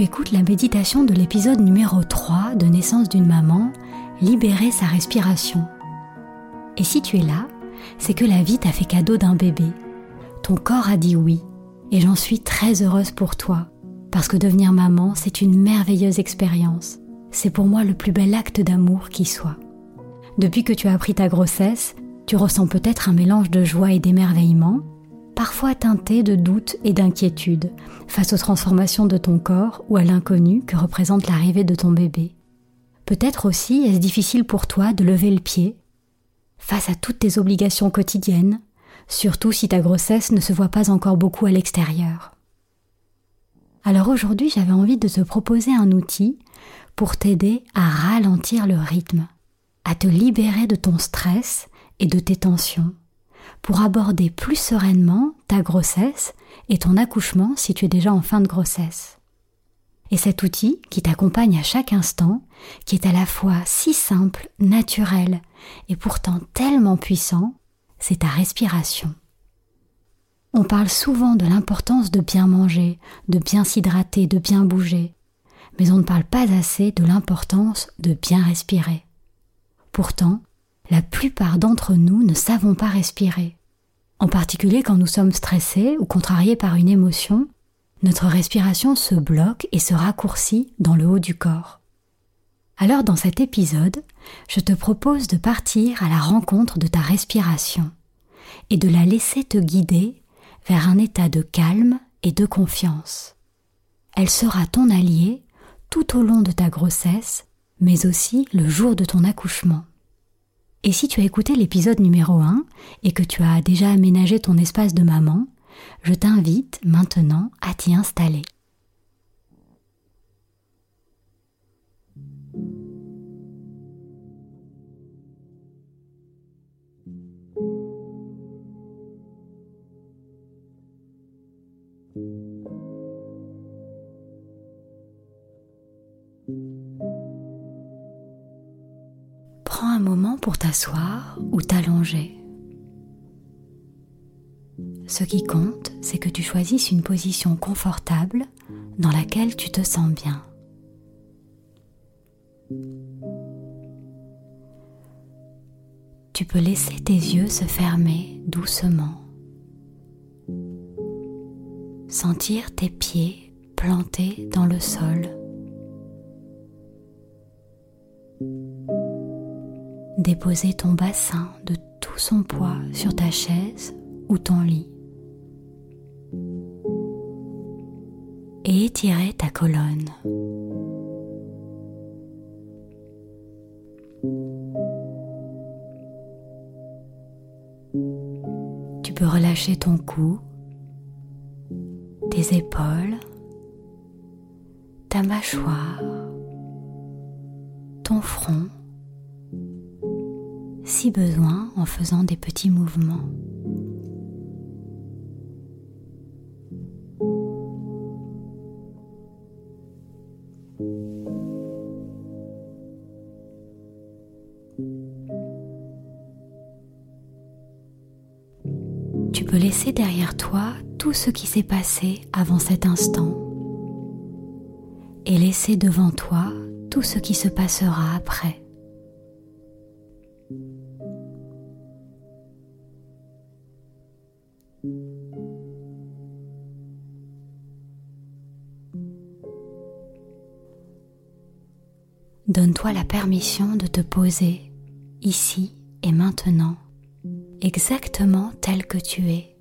Tu écoutes la méditation de l'épisode numéro 3 de Naissance d'une maman, Libérer sa respiration. Et si tu es là, c'est que la vie t'a fait cadeau d'un bébé. Ton corps a dit oui, et j'en suis très heureuse pour toi, parce que devenir maman, c'est une merveilleuse expérience c'est pour moi le plus bel acte d'amour qui soit. Depuis que tu as appris ta grossesse, tu ressens peut-être un mélange de joie et d'émerveillement, parfois teinté de doute et d'inquiétude face aux transformations de ton corps ou à l'inconnu que représente l'arrivée de ton bébé. Peut-être aussi est-ce difficile pour toi de lever le pied face à toutes tes obligations quotidiennes, surtout si ta grossesse ne se voit pas encore beaucoup à l'extérieur. Alors aujourd'hui j'avais envie de te proposer un outil pour t'aider à ralentir le rythme, à te libérer de ton stress et de tes tensions, pour aborder plus sereinement ta grossesse et ton accouchement si tu es déjà en fin de grossesse. Et cet outil qui t'accompagne à chaque instant, qui est à la fois si simple, naturel et pourtant tellement puissant, c'est ta respiration. On parle souvent de l'importance de bien manger, de bien s'hydrater, de bien bouger, mais on ne parle pas assez de l'importance de bien respirer. Pourtant, la plupart d'entre nous ne savons pas respirer. En particulier quand nous sommes stressés ou contrariés par une émotion, notre respiration se bloque et se raccourcit dans le haut du corps. Alors dans cet épisode, je te propose de partir à la rencontre de ta respiration et de la laisser te guider vers un état de calme et de confiance. Elle sera ton allié tout au long de ta grossesse, mais aussi le jour de ton accouchement. Et si tu as écouté l'épisode numéro 1 et que tu as déjà aménagé ton espace de maman, je t'invite maintenant à t'y installer. Moment pour t'asseoir ou t'allonger. Ce qui compte, c'est que tu choisisses une position confortable dans laquelle tu te sens bien. Tu peux laisser tes yeux se fermer doucement. Sentir tes pieds plantés dans le sol. Déposer ton bassin de tout son poids sur ta chaise ou ton lit. Et étirer ta colonne. Tu peux relâcher ton cou, tes épaules, ta mâchoire, ton front si besoin en faisant des petits mouvements. Tu peux laisser derrière toi tout ce qui s'est passé avant cet instant et laisser devant toi tout ce qui se passera après. La permission de te poser ici et maintenant, exactement tel que tu es,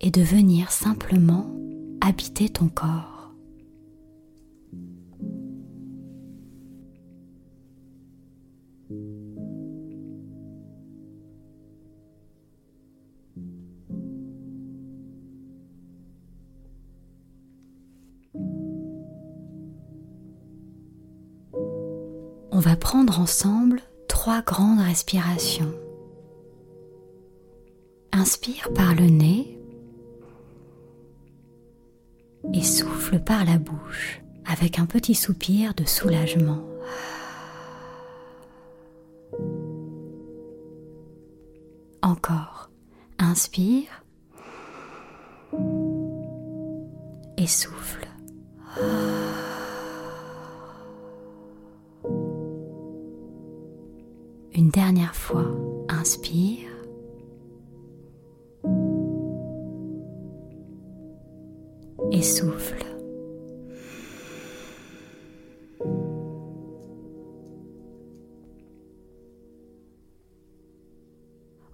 et de venir simplement habiter ton corps. On va prendre ensemble trois grandes respirations. Inspire par le nez et souffle par la bouche avec un petit soupir de soulagement. Encore. Inspire et souffle. Une dernière fois, inspire. Et souffle.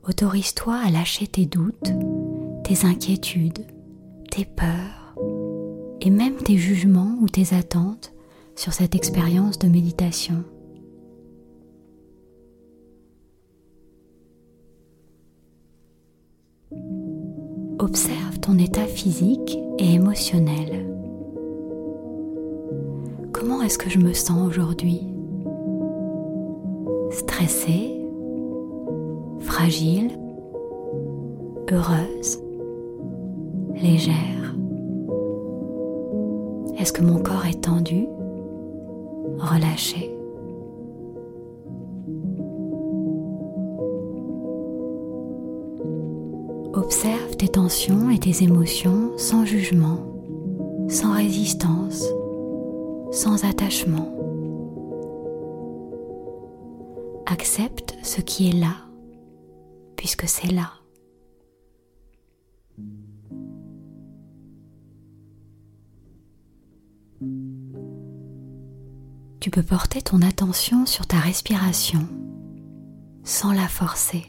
Autorise-toi à lâcher tes doutes, tes inquiétudes, tes peurs et même tes jugements ou tes attentes sur cette expérience de méditation. Observe ton état physique et émotionnel. Comment est-ce que je me sens aujourd'hui? Stressée? Fragile? Heureuse? Légère? Est-ce que mon corps est tendu? Relâché? Observe tes tensions et tes émotions sans jugement, sans résistance, sans attachement. Accepte ce qui est là, puisque c'est là. Tu peux porter ton attention sur ta respiration sans la forcer.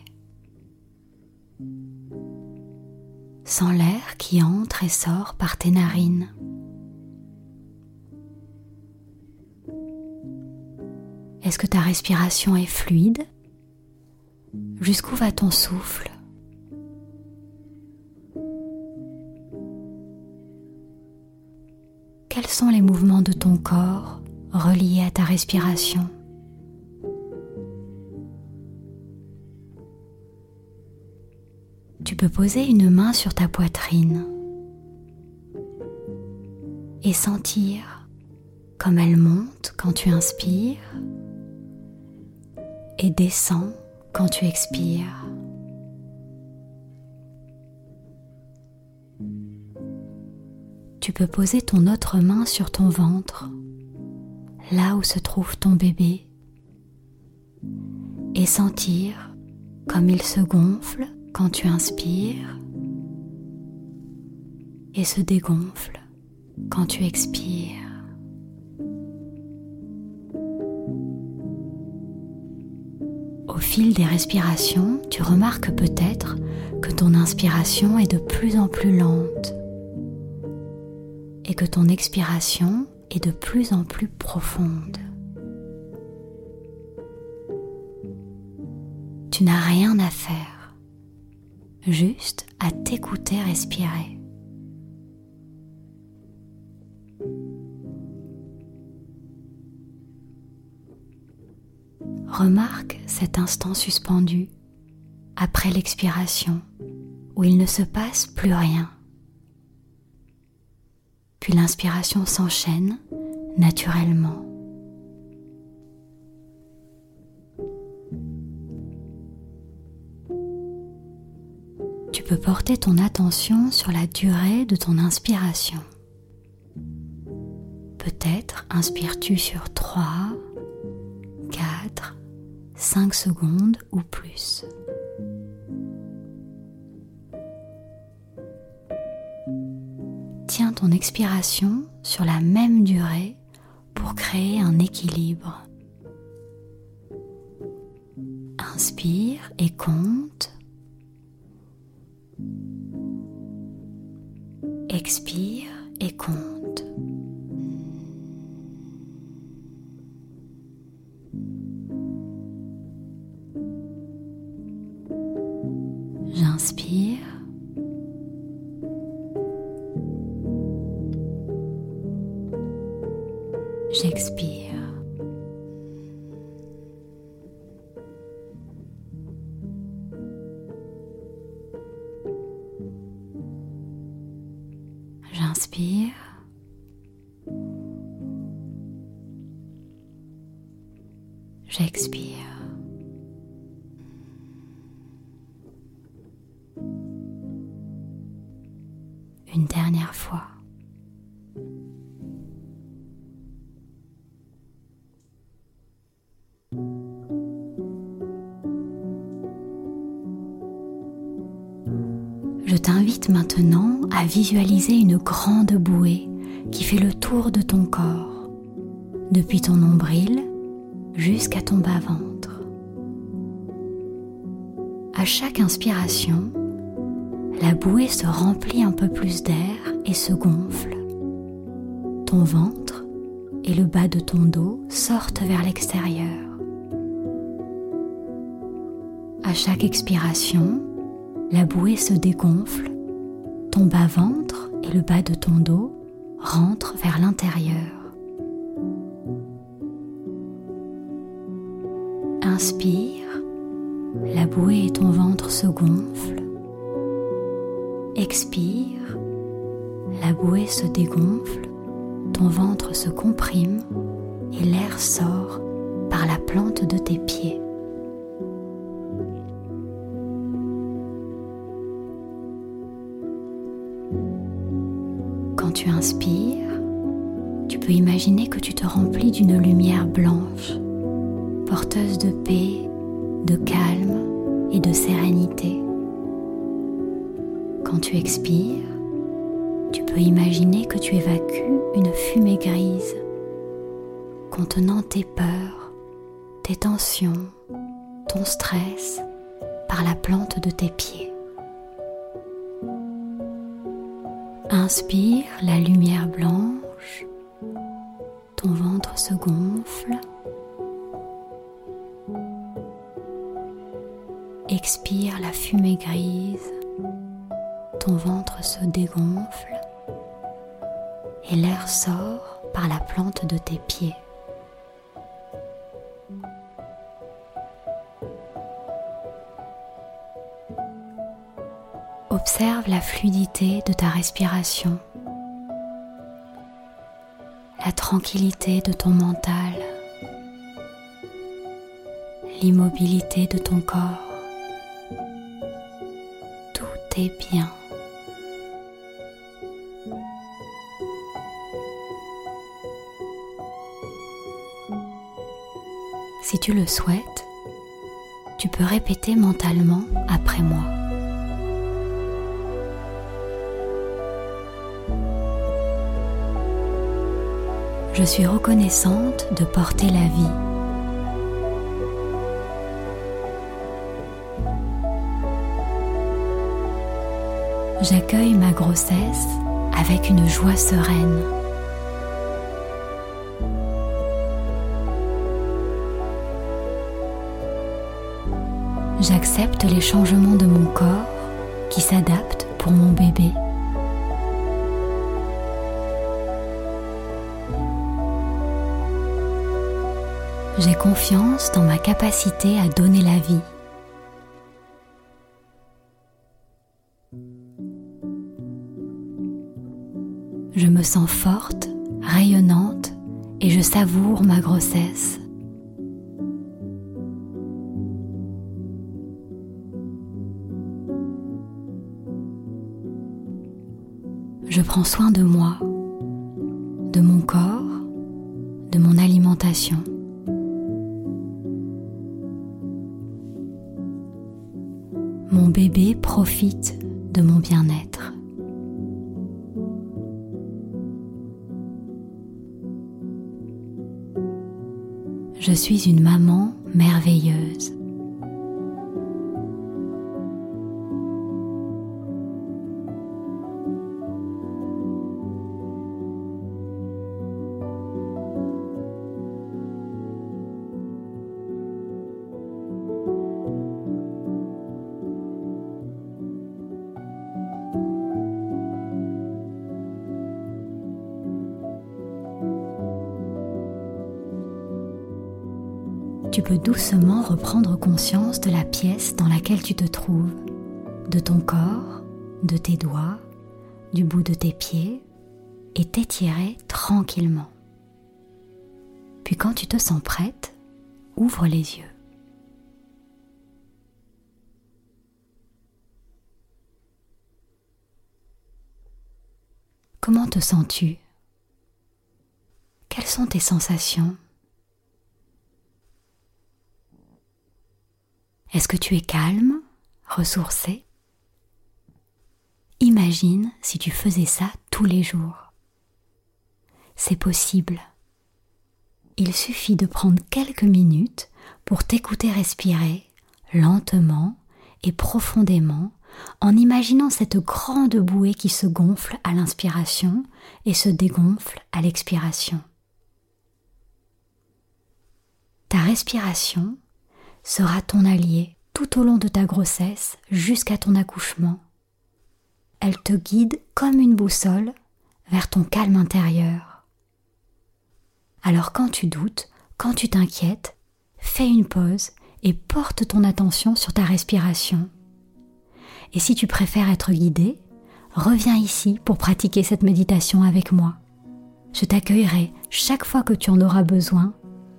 Sans l'air qui entre et sort par tes narines. Est-ce que ta respiration est fluide? Jusqu'où va ton souffle? Quels sont les mouvements de ton corps reliés à ta respiration? Peux poser une main sur ta poitrine et sentir comme elle monte quand tu inspires et descend quand tu expires. Tu peux poser ton autre main sur ton ventre, là où se trouve ton bébé, et sentir comme il se gonfle quand tu inspires et se dégonfle quand tu expires. Au fil des respirations, tu remarques peut-être que ton inspiration est de plus en plus lente et que ton expiration est de plus en plus profonde. Tu n'as rien à faire juste à t'écouter respirer. Remarque cet instant suspendu après l'expiration où il ne se passe plus rien. Puis l'inspiration s'enchaîne naturellement. Peux porter ton attention sur la durée de ton inspiration. Peut-être inspires-tu sur 3, 4, 5 secondes ou plus. Tiens ton expiration sur la même durée pour créer un équilibre. Expire et compte. J'expire. Une dernière fois. Je t'invite maintenant à visualiser une grande bouée qui fait le tour de ton corps, depuis ton nombril jusqu'à ton bas-ventre. À chaque inspiration, la bouée se remplit un peu plus d'air et se gonfle. Ton ventre et le bas de ton dos sortent vers l'extérieur. À chaque expiration, la bouée se dégonfle, ton bas-ventre et le bas de ton dos rentrent vers l'intérieur. Inspire, la bouée et ton ventre se gonflent. Expire, la bouée se dégonfle, ton ventre se comprime et l'air sort par la plante de tes pieds. Quand tu inspires, tu peux imaginer que tu te remplis d'une lumière blanche, porteuse de paix, de calme et de sérénité. Quand tu expires, tu peux imaginer que tu évacues une fumée grise contenant tes peurs, tes tensions, ton stress par la plante de tes pieds. Inspire la lumière blanche, ton ventre se gonfle. Expire la fumée grise, ton ventre se dégonfle et l'air sort par la plante de tes pieds. Observe la fluidité de ta respiration, la tranquillité de ton mental, l'immobilité de ton corps. Bien. Si tu le souhaites, tu peux répéter mentalement après moi. Je suis reconnaissante de porter la vie. J'accueille ma grossesse avec une joie sereine. J'accepte les changements de mon corps qui s'adaptent pour mon bébé. J'ai confiance dans ma capacité à donner la vie. Je me sens forte, rayonnante et je savoure ma grossesse. Je prends soin de moi, de mon corps, de mon alimentation. Mon bébé profite de mon bien-être. Je suis une maman merveilleuse. Tu peux doucement reprendre conscience de la pièce dans laquelle tu te trouves, de ton corps, de tes doigts, du bout de tes pieds, et t'étirer tranquillement. Puis quand tu te sens prête, ouvre les yeux. Comment te sens-tu? Quelles sont tes sensations? Est-ce que tu es calme, ressourcé? Imagine si tu faisais ça tous les jours. C'est possible. Il suffit de prendre quelques minutes pour t'écouter respirer lentement et profondément en imaginant cette grande bouée qui se gonfle à l'inspiration et se dégonfle à l'expiration. Ta respiration sera ton allié tout au long de ta grossesse jusqu'à ton accouchement. Elle te guide comme une boussole vers ton calme intérieur. Alors quand tu doutes, quand tu t'inquiètes, fais une pause et porte ton attention sur ta respiration. Et si tu préfères être guidé, reviens ici pour pratiquer cette méditation avec moi. Je t'accueillerai chaque fois que tu en auras besoin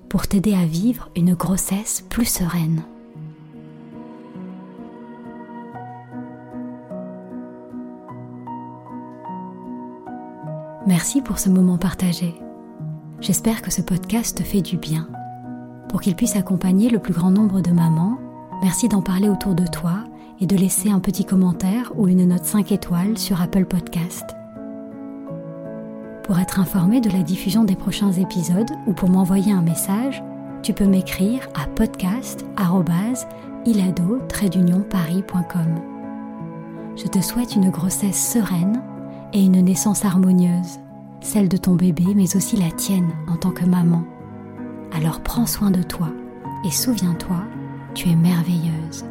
pour t'aider à vivre une grossesse plus sereine. Merci pour ce moment partagé. J'espère que ce podcast te fait du bien. Pour qu'il puisse accompagner le plus grand nombre de mamans, merci d'en parler autour de toi et de laisser un petit commentaire ou une note 5 étoiles sur Apple Podcast. Pour être informé de la diffusion des prochains épisodes ou pour m'envoyer un message, tu peux m'écrire à podcast@ilado-paris.com. Je te souhaite une grossesse sereine et une naissance harmonieuse, celle de ton bébé mais aussi la tienne en tant que maman. Alors prends soin de toi et souviens-toi, tu es merveilleuse.